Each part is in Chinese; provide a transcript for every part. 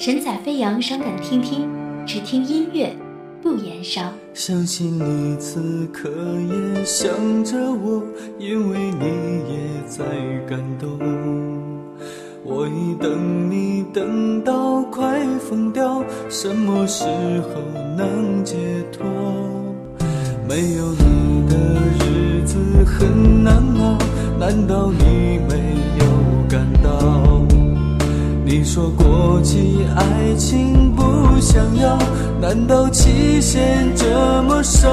神采飞扬，伤感听听，只听音乐不言伤。相信你此刻也想着我，因为你也在感动。我已等你等到快疯掉，什么时候能解脱？没有你的日子很难熬，难道你没有感到？说过期爱情不想要，难道期限这么少？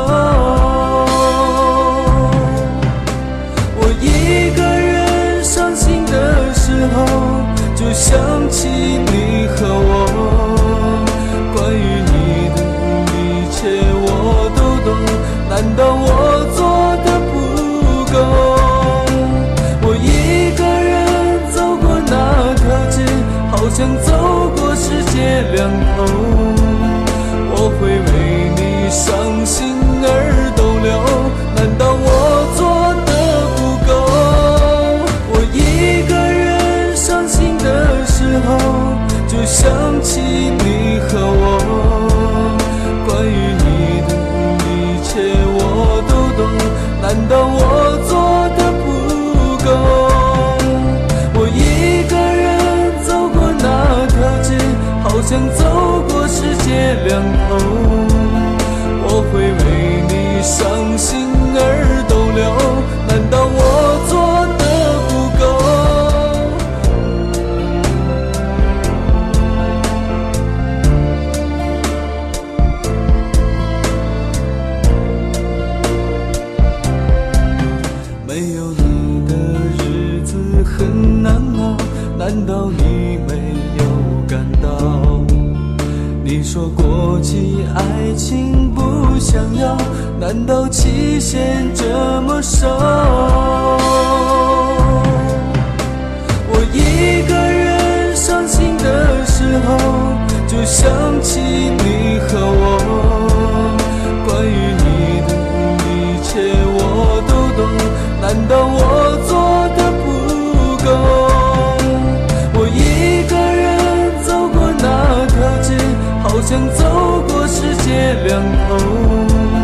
我一个人伤心的时候，就想起想起你和我。关于你的一切我都懂，难道我做的不够？我一个人走过那条街，好像走过世界两头。我会为你伤心很难熬，难道你没有感到？你说过期爱情不想要，难道期限这么少？我一个人伤心的时候，就想起你和我。关于你的一切我都懂，难道我将走过世界两头。